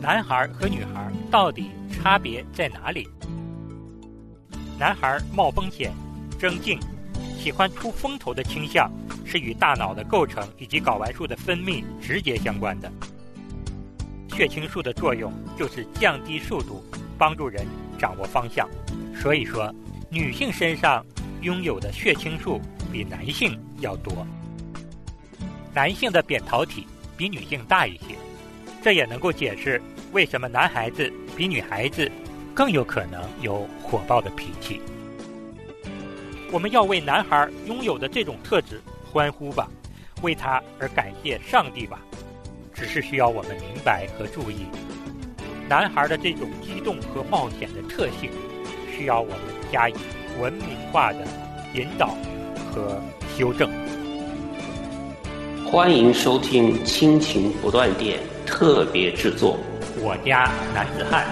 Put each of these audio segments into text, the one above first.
男孩和女孩到底差别在哪里？男孩冒风险、争竞、喜欢出风头的倾向，是与大脑的构成以及睾丸素的分泌直接相关的。血清素的作用就是降低速度，帮助人掌握方向。所以说，女性身上拥有的血清素比男性要多。男性的扁桃体比女性大一些，这也能够解释为什么男孩子比女孩子更有可能有火爆的脾气。我们要为男孩拥有的这种特质欢呼吧，为他而感谢上帝吧。只是需要我们明白和注意，男孩的这种激动和冒险的特性，需要我们加以文明化的引导和修正。欢迎收听《亲情不断电》特别制作，《我家男子汉》。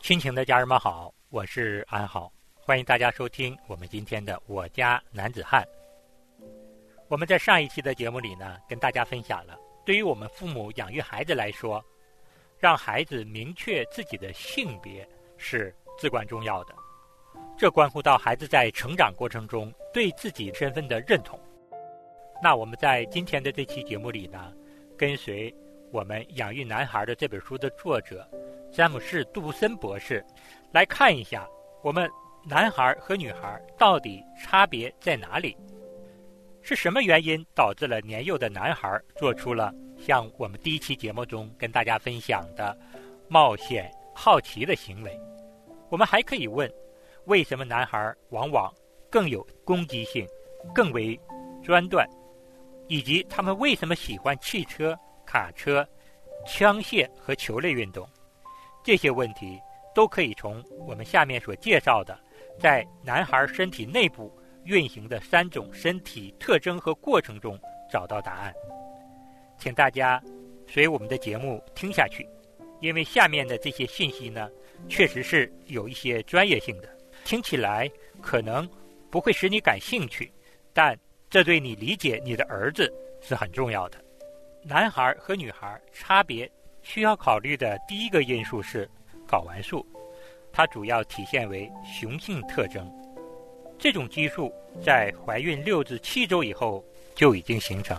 亲情的家人们好，我是安好，欢迎大家收听我们今天的《我家男子汉》。我们在上一期的节目里呢，跟大家分享了，对于我们父母养育孩子来说，让孩子明确自己的性别是至关重要的。这关乎到孩子在成长过程中对自己身份的认同。那我们在今天的这期节目里呢，跟随我们《养育男孩》的这本书的作者詹姆士·杜布森博士，来看一下我们男孩和女孩到底差别在哪里。是什么原因导致了年幼的男孩做出了像我们第一期节目中跟大家分享的冒险、好奇的行为？我们还可以问：为什么男孩往往更有攻击性、更为专断，以及他们为什么喜欢汽车、卡车、枪械和球类运动？这些问题都可以从我们下面所介绍的，在男孩身体内部。运行的三种身体特征和过程中找到答案，请大家随我们的节目听下去，因为下面的这些信息呢，确实是有一些专业性的，听起来可能不会使你感兴趣，但这对你理解你的儿子是很重要的。男孩和女孩差别需要考虑的第一个因素是睾丸素，它主要体现为雄性特征。这种激素在怀孕六至七周以后就已经形成，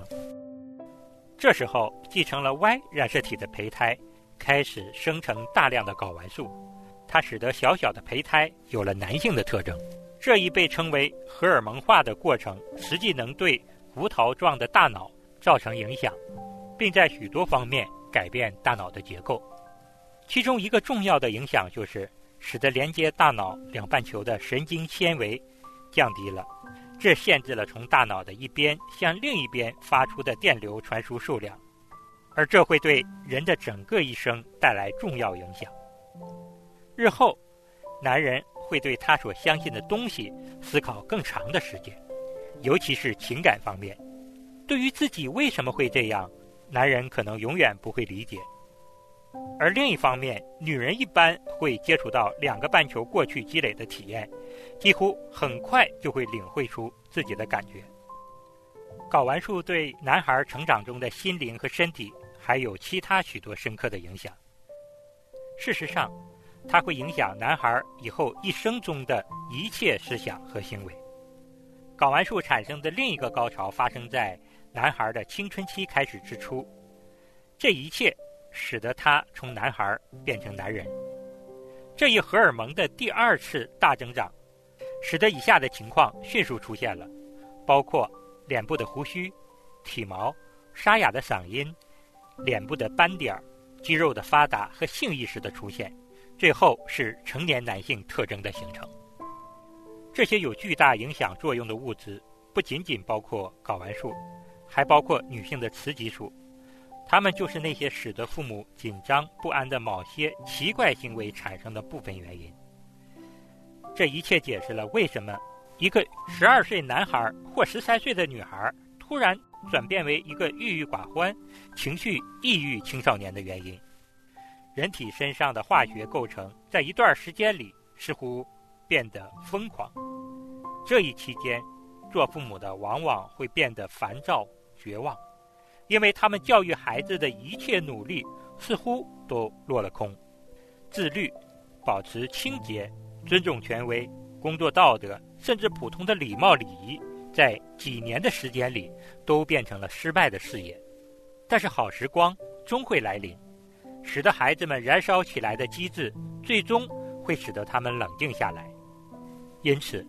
这时候继承了 Y 染色体的胚胎开始生成大量的睾丸素，它使得小小的胚胎有了男性的特征。这一被称为荷尔蒙化的过程，实际能对胡桃状的大脑造成影响，并在许多方面改变大脑的结构。其中一个重要的影响就是使得连接大脑两半球的神经纤维。降低了，这限制了从大脑的一边向另一边发出的电流传输数量，而这会对人的整个一生带来重要影响。日后，男人会对他所相信的东西思考更长的时间，尤其是情感方面。对于自己为什么会这样，男人可能永远不会理解。而另一方面，女人一般会接触到两个半球过去积累的体验，几乎很快就会领会出自己的感觉。睾丸素对男孩成长中的心灵和身体还有其他许多深刻的影响。事实上，它会影响男孩以后一生中的一切思想和行为。睾丸素产生的另一个高潮发生在男孩的青春期开始之初，这一切。使得他从男孩变成男人，这一荷尔蒙的第二次大增长，使得以下的情况迅速出现了，包括脸部的胡须、体毛、沙哑的嗓音、脸部的斑点、肌肉的发达和性意识的出现，最后是成年男性特征的形成。这些有巨大影响作用的物质，不仅仅包括睾丸素，还包括女性的雌激素。它们就是那些使得父母紧张不安的某些奇怪行为产生的部分原因。这一切解释了为什么一个十二岁男孩或十三岁的女孩突然转变为一个郁郁寡欢、情绪抑郁青少年的原因。人体身上的化学构成在一段时间里似乎变得疯狂。这一期间，做父母的往往会变得烦躁、绝望。因为他们教育孩子的一切努力，似乎都落了空。自律、保持清洁、尊重权威、工作道德，甚至普通的礼貌礼仪，在几年的时间里都变成了失败的事业。但是好时光终会来临，使得孩子们燃烧起来的机制，最终会使得他们冷静下来。因此，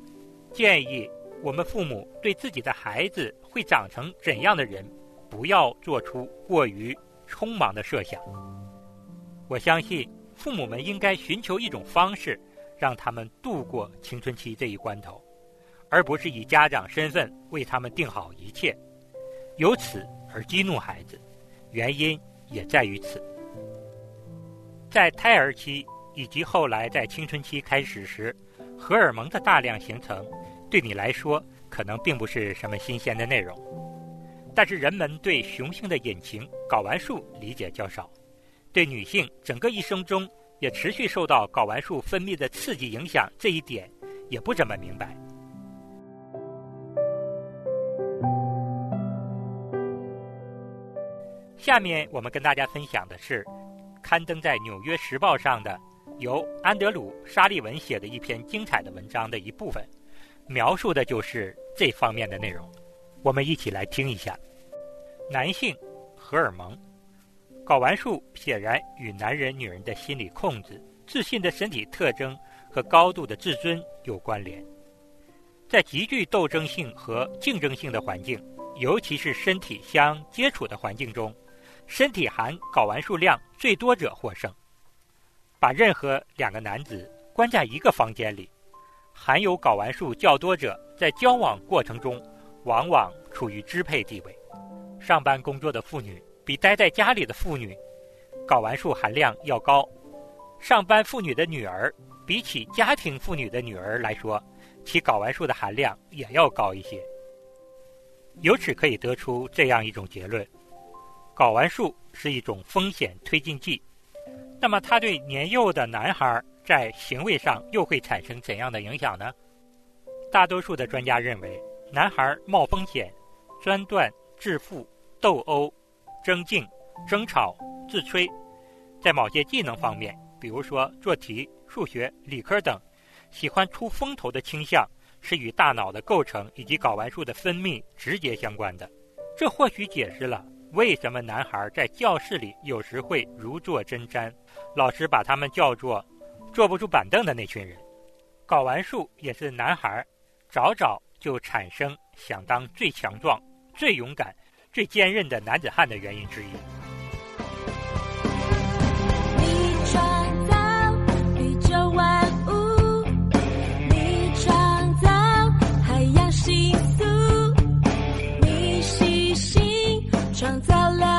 建议我们父母对自己的孩子会长成怎样的人，不要做出过于匆忙的设想。我相信。父母们应该寻求一种方式，让他们度过青春期这一关头，而不是以家长身份为他们定好一切，由此而激怒孩子。原因也在于此。在胎儿期以及后来在青春期开始时，荷尔蒙的大量形成，对你来说可能并不是什么新鲜的内容，但是人们对雄性的引擎睾丸素理解较少。对女性整个一生中也持续受到睾丸素分泌的刺激影响，这一点也不怎么明白。下面我们跟大家分享的是刊登在《纽约时报》上的由安德鲁·沙利文写的一篇精彩的文章的一部分，描述的就是这方面的内容。我们一起来听一下：男性荷尔蒙。睾丸素显然与男人、女人的心理控制、自信的身体特征和高度的自尊有关联。在极具斗争性和竞争性的环境，尤其是身体相接触的环境中，身体含睾丸数量最多者获胜。把任何两个男子关在一个房间里，含有睾丸数较多者在交往过程中往往处于支配地位。上班工作的妇女。比待在家里的妇女，睾丸数含量要高。上班妇女的女儿，比起家庭妇女的女儿来说，其睾丸数的含量也要高一些。由此可以得出这样一种结论：睾丸素是一种风险推进剂。那么，它对年幼的男孩在行为上又会产生怎样的影响呢？大多数的专家认为，男孩冒风险、钻断、致富、斗殴。争竞、争吵、自吹，在某些技能方面，比如说做题、数学、理科等，喜欢出风头的倾向是与大脑的构成以及睾丸素的分泌直接相关的。这或许解释了为什么男孩在教室里有时会如坐针毡，老师把他们叫做坐不住板凳的那群人。睾丸素也是男孩早早就产生想当最强壮、最勇敢。最坚韧的男子汉的原因之一。当糟了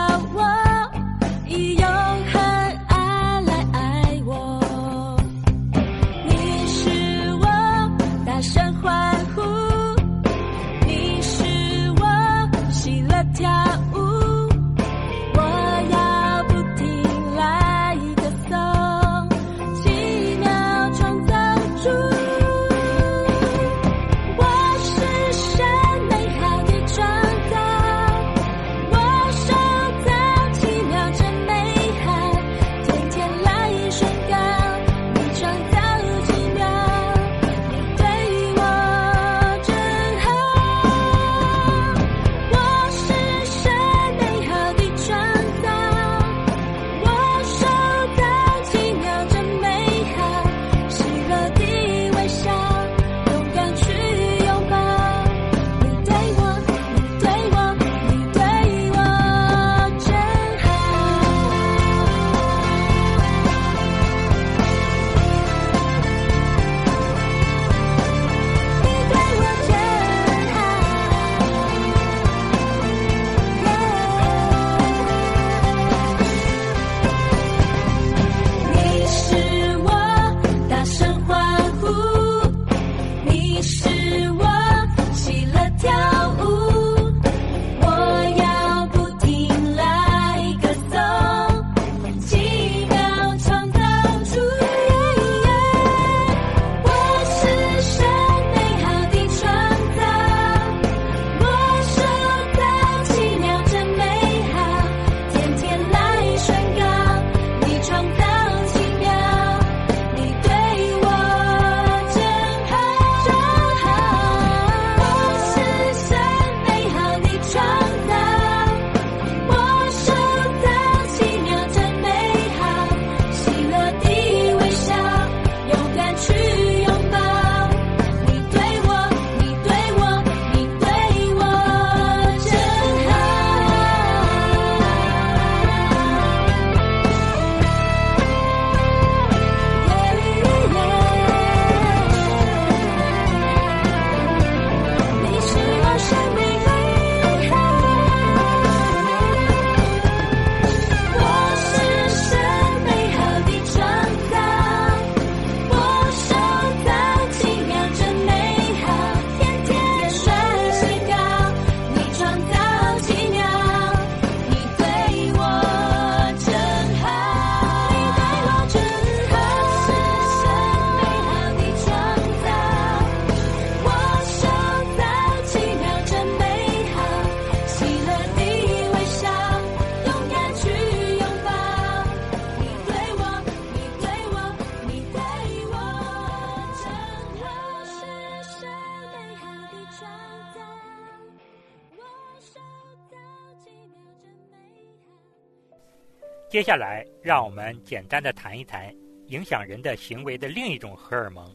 接下来，让我们简单的谈一谈影响人的行为的另一种荷尔蒙，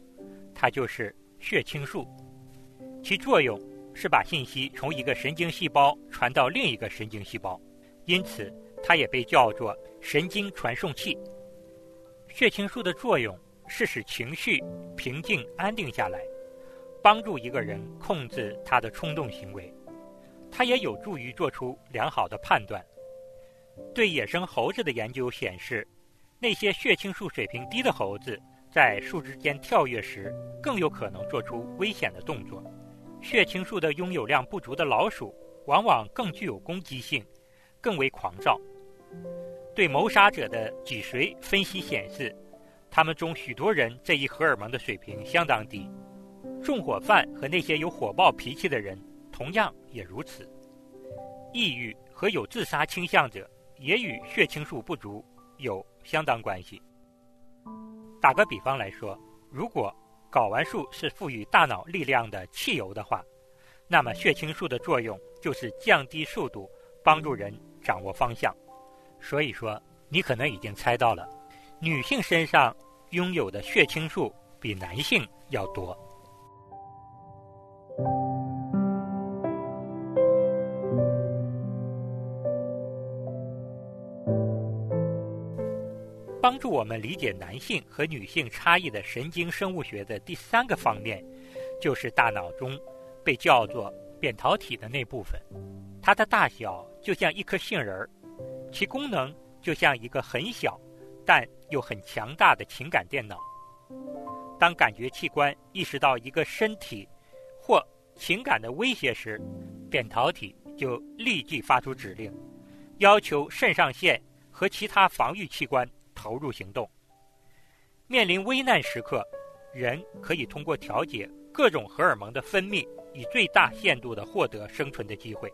它就是血清素。其作用是把信息从一个神经细胞传到另一个神经细胞，因此它也被叫做神经传送器。血清素的作用是使情绪平静安定下来，帮助一个人控制他的冲动行为。它也有助于做出良好的判断。对野生猴子的研究显示，那些血清素水平低的猴子在树枝间跳跃时更有可能做出危险的动作。血清素的拥有量不足的老鼠往往更具有攻击性，更为狂躁。对谋杀者的脊髓分析显示，他们中许多人这一荷尔蒙的水平相当低。纵火犯和那些有火爆脾气的人同样也如此。抑郁和有自杀倾向者。也与血清素不足有相当关系。打个比方来说，如果睾丸素是赋予大脑力量的汽油的话，那么血清素的作用就是降低速度，帮助人掌握方向。所以说，你可能已经猜到了，女性身上拥有的血清素比男性要多。助我们理解男性和女性差异的神经生物学的第三个方面，就是大脑中被叫做扁桃体的那部分。它的大小就像一颗杏仁儿，其功能就像一个很小但又很强大的情感电脑。当感觉器官意识到一个身体或情感的威胁时，扁桃体就立即发出指令，要求肾上腺和其他防御器官。投入行动。面临危难时刻，人可以通过调节各种荷尔蒙的分泌，以最大限度地获得生存的机会。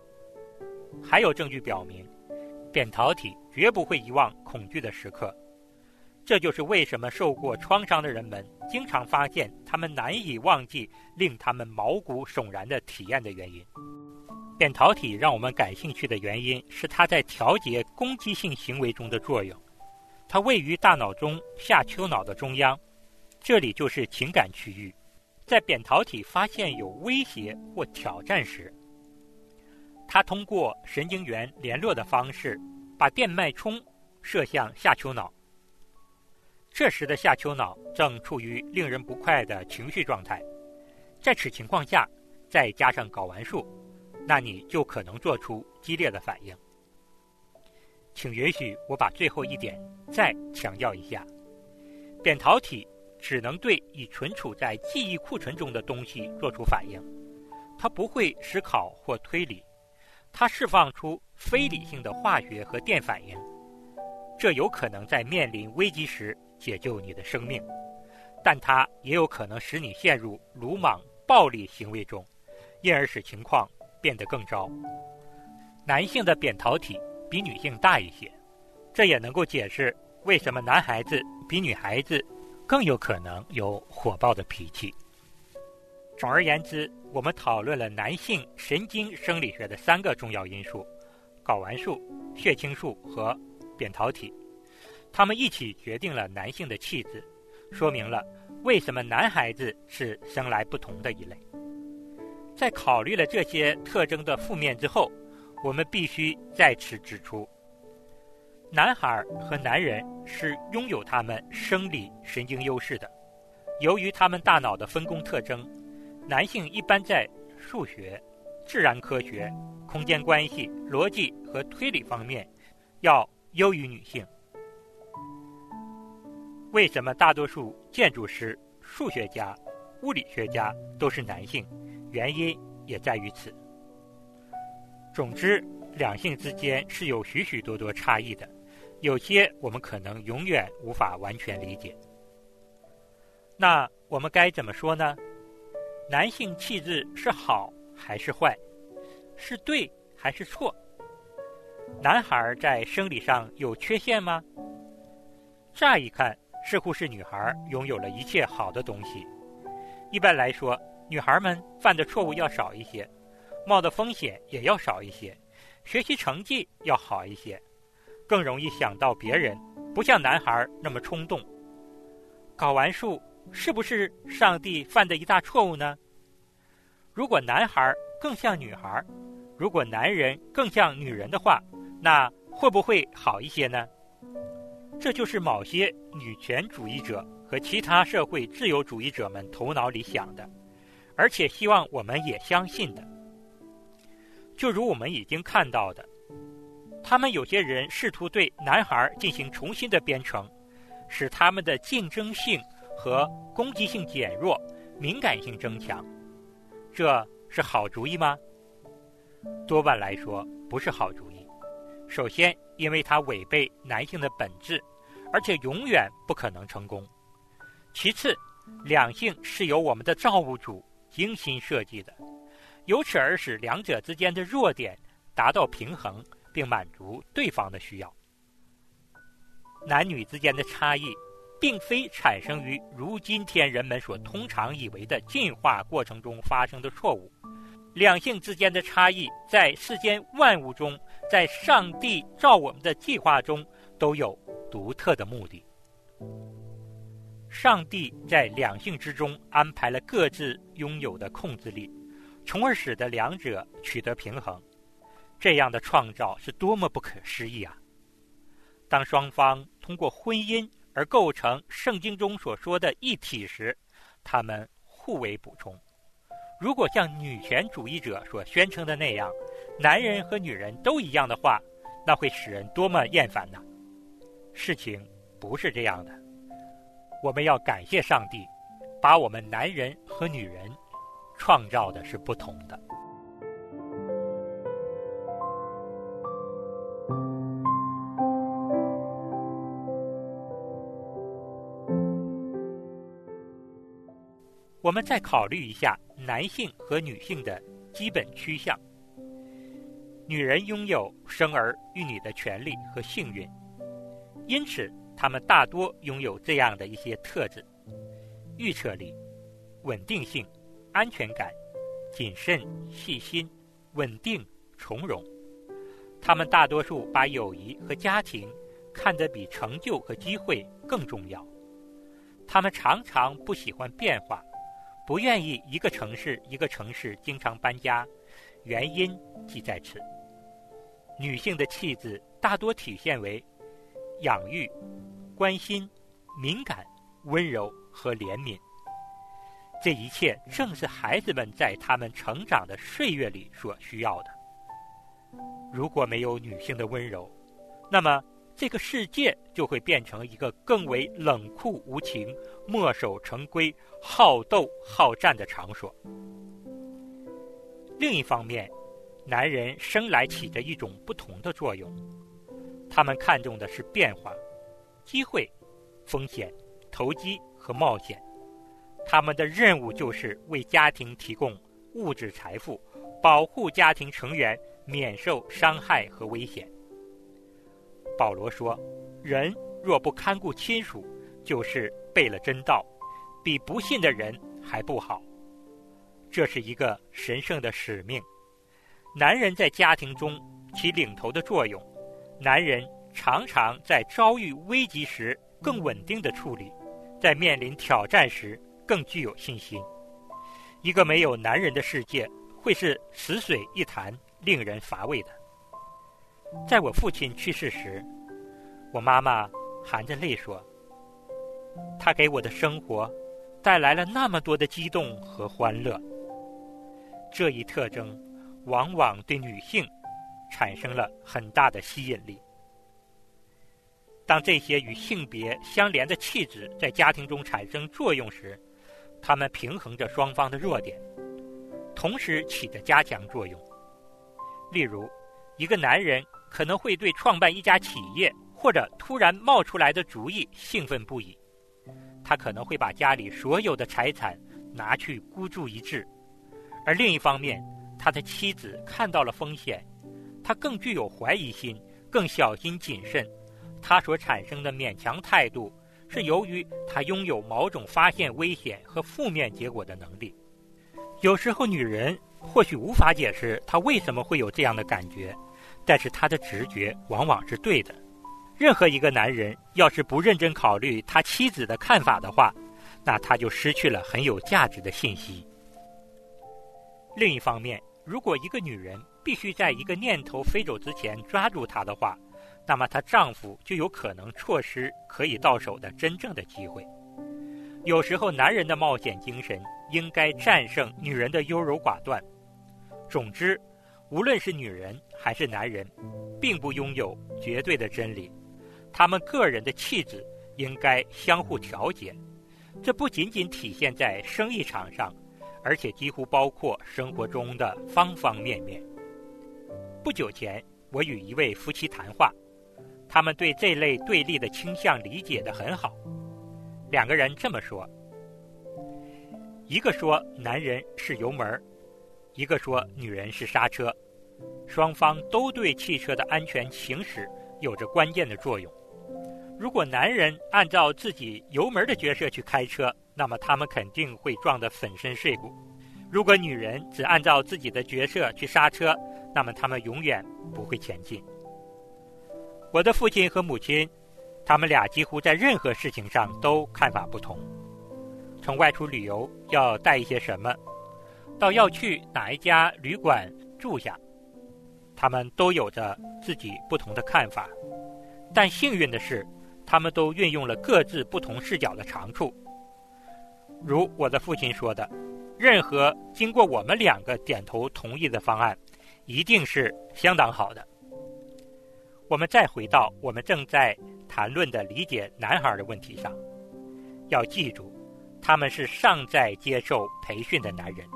还有证据表明，扁桃体绝不会遗忘恐惧的时刻。这就是为什么受过创伤的人们经常发现他们难以忘记令他们毛骨悚然的体验的原因。扁桃体让我们感兴趣的原因是它在调节攻击性行为中的作用。它位于大脑中下丘脑的中央，这里就是情感区域。在扁桃体发现有威胁或挑战时，它通过神经元联络的方式，把电脉冲射向下丘脑。这时的下丘脑正处于令人不快的情绪状态，在此情况下，再加上睾丸素，那你就可能做出激烈的反应。请允许我把最后一点再强调一下：扁桃体只能对已存储在记忆库存中的东西做出反应，它不会思考或推理，它释放出非理性的化学和电反应，这有可能在面临危机时解救你的生命，但它也有可能使你陷入鲁莽暴力行为中，因而使情况变得更糟。男性的扁桃体。比女性大一些，这也能够解释为什么男孩子比女孩子更有可能有火爆的脾气。总而言之，我们讨论了男性神经生理学的三个重要因素：睾丸素、血清素和扁桃体，它们一起决定了男性的气质，说明了为什么男孩子是生来不同的一类。在考虑了这些特征的负面之后。我们必须在此指出，男孩和男人是拥有他们生理神经优势的。由于他们大脑的分工特征，男性一般在数学、自然科学、空间关系、逻辑和推理方面要优于女性。为什么大多数建筑师、数学家、物理学家都是男性？原因也在于此。总之，两性之间是有许许多多差异的，有些我们可能永远无法完全理解。那我们该怎么说呢？男性气质是好还是坏？是对还是错？男孩在生理上有缺陷吗？乍一看，似乎是女孩拥有了一切好的东西。一般来说，女孩们犯的错误要少一些。冒的风险也要少一些，学习成绩要好一些，更容易想到别人，不像男孩那么冲动。搞完数是不是上帝犯的一大错误呢？如果男孩更像女孩，如果男人更像女人的话，那会不会好一些呢？这就是某些女权主义者和其他社会自由主义者们头脑里想的，而且希望我们也相信的。就如我们已经看到的，他们有些人试图对男孩进行重新的编程，使他们的竞争性和攻击性减弱，敏感性增强。这是好主意吗？多半来说不是好主意。首先，因为它违背男性的本质，而且永远不可能成功。其次，两性是由我们的造物主精心设计的。由此而使两者之间的弱点达到平衡，并满足对方的需要。男女之间的差异，并非产生于如今天人们所通常以为的进化过程中发生的错误。两性之间的差异，在世间万物中，在上帝造我们的计划中，都有独特的目的。上帝在两性之中安排了各自拥有的控制力。从而使得两者取得平衡，这样的创造是多么不可思议啊！当双方通过婚姻而构成圣经中所说的一体时，他们互为补充。如果像女权主义者所宣称的那样，男人和女人都一样的话，那会使人多么厌烦呢！事情不是这样的，我们要感谢上帝，把我们男人和女人。创造的是不同的。我们再考虑一下男性和女性的基本趋向。女人拥有生儿育女的权利和幸运，因此她们大多拥有这样的一些特质：预测力、稳定性。安全感、谨慎、细心、稳定、从容，他们大多数把友谊和家庭看得比成就和机会更重要。他们常常不喜欢变化，不愿意一个城市一个城市经常搬家，原因即在此。女性的气质大多体现为养育、关心、敏感、温柔和怜悯。这一切正是孩子们在他们成长的岁月里所需要的。如果没有女性的温柔，那么这个世界就会变成一个更为冷酷无情、墨守成规、好斗好战的场所。另一方面，男人生来起着一种不同的作用，他们看重的是变化、机会、风险、投机和冒险。他们的任务就是为家庭提供物质财富，保护家庭成员免受伤害和危险。保罗说：“人若不看顾亲属，就是背了真道，比不信的人还不好。”这是一个神圣的使命。男人在家庭中起领头的作用，男人常常在遭遇危机时更稳定的处理，在面临挑战时。更具有信心。一个没有男人的世界会是死水一潭，令人乏味的。在我父亲去世时，我妈妈含着泪说：“他给我的生活带来了那么多的激动和欢乐。”这一特征往往对女性产生了很大的吸引力。当这些与性别相连的气质在家庭中产生作用时，他们平衡着双方的弱点，同时起着加强作用。例如，一个男人可能会对创办一家企业或者突然冒出来的主意兴奋不已，他可能会把家里所有的财产拿去孤注一掷；而另一方面，他的妻子看到了风险，他更具有怀疑心，更小心谨慎，他所产生的勉强态度。是由于他拥有某种发现危险和负面结果的能力。有时候，女人或许无法解释她为什么会有这样的感觉，但是她的直觉往往是对的。任何一个男人要是不认真考虑他妻子的看法的话，那他就失去了很有价值的信息。另一方面，如果一个女人必须在一个念头飞走之前抓住他的话，那么她丈夫就有可能错失可以到手的真正的机会。有时候，男人的冒险精神应该战胜女人的优柔寡断。总之，无论是女人还是男人，并不拥有绝对的真理。他们个人的气质应该相互调节。这不仅仅体现在生意场上，而且几乎包括生活中的方方面面。不久前，我与一位夫妻谈话，他们对这类对立的倾向理解得很好。两个人这么说：一个说男人是油门，一个说女人是刹车，双方都对汽车的安全行驶有着关键的作用。如果男人按照自己油门的角色去开车，那么他们肯定会撞得粉身碎骨；如果女人只按照自己的角色去刹车，那么他们永远不会前进。我的父亲和母亲，他们俩几乎在任何事情上都看法不同。从外出旅游要带一些什么，到要去哪一家旅馆住下，他们都有着自己不同的看法。但幸运的是。他们都运用了各自不同视角的长处。如我的父亲说的：“任何经过我们两个点头同意的方案，一定是相当好的。”我们再回到我们正在谈论的理解男孩的问题上，要记住，他们是尚在接受培训的男人，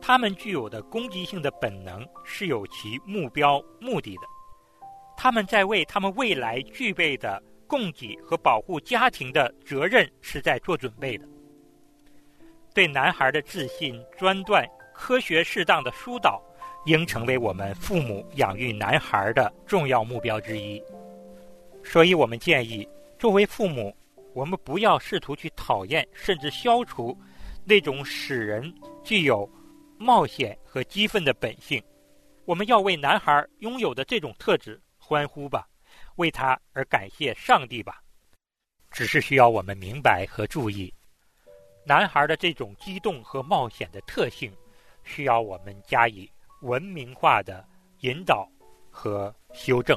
他们具有的攻击性的本能是有其目标目的的，他们在为他们未来具备的。供给和保护家庭的责任是在做准备的。对男孩的自信、专断、科学适当的疏导，应成为我们父母养育男孩的重要目标之一。所以，我们建议，作为父母，我们不要试图去讨厌甚至消除那种使人具有冒险和激愤的本性。我们要为男孩拥有的这种特质欢呼吧。为他而感谢上帝吧，只是需要我们明白和注意，男孩的这种激动和冒险的特性，需要我们加以文明化的引导和修正。